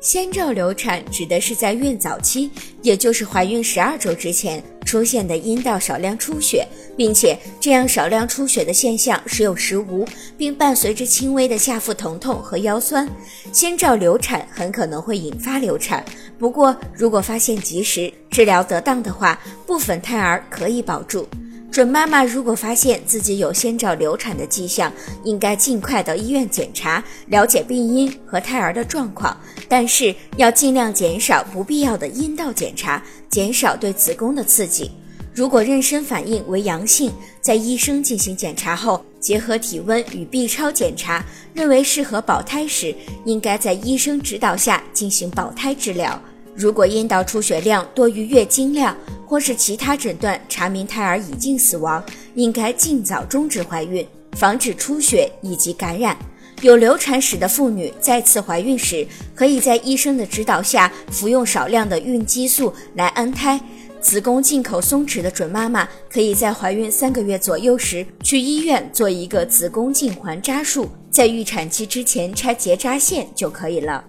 先兆流产指的是在孕早期，也就是怀孕十二周之前出现的阴道少量出血，并且这样少量出血的现象时有时无，并伴随着轻微的下腹疼痛和腰酸。先兆流产很可能会引发流产，不过如果发现及时、治疗得当的话，部分胎儿可以保住。准妈妈如果发现自己有先兆流产的迹象，应该尽快到医院检查，了解病因和胎儿的状况。但是要尽量减少不必要的阴道检查，减少对子宫的刺激。如果妊娠反应为阳性，在医生进行检查后，结合体温与 B 超检查，认为适合保胎时，应该在医生指导下进行保胎治疗。如果阴道出血量多于月经量，或是其他诊断查明胎儿已经死亡，应该尽早终止怀孕，防止出血以及感染。有流产史的妇女再次怀孕时，可以在医生的指导下服用少量的孕激素来安胎。子宫进口松弛的准妈妈，可以在怀孕三个月左右时去医院做一个子宫颈环扎术，在预产期之前拆结扎线就可以了。